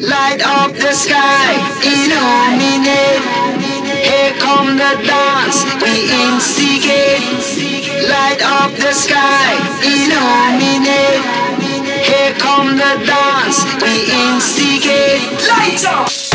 Light up the sky, illuminate. Here come the dance, we instigate. Light up the sky, illuminate. Here come the dance, we instigate. Lights up.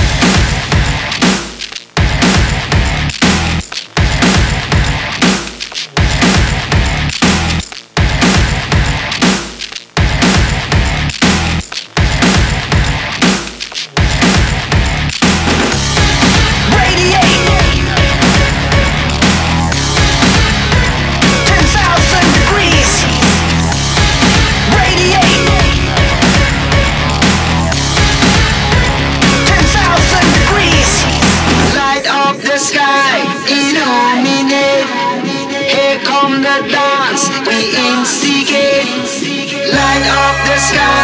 dance we instigate. Light up the sky.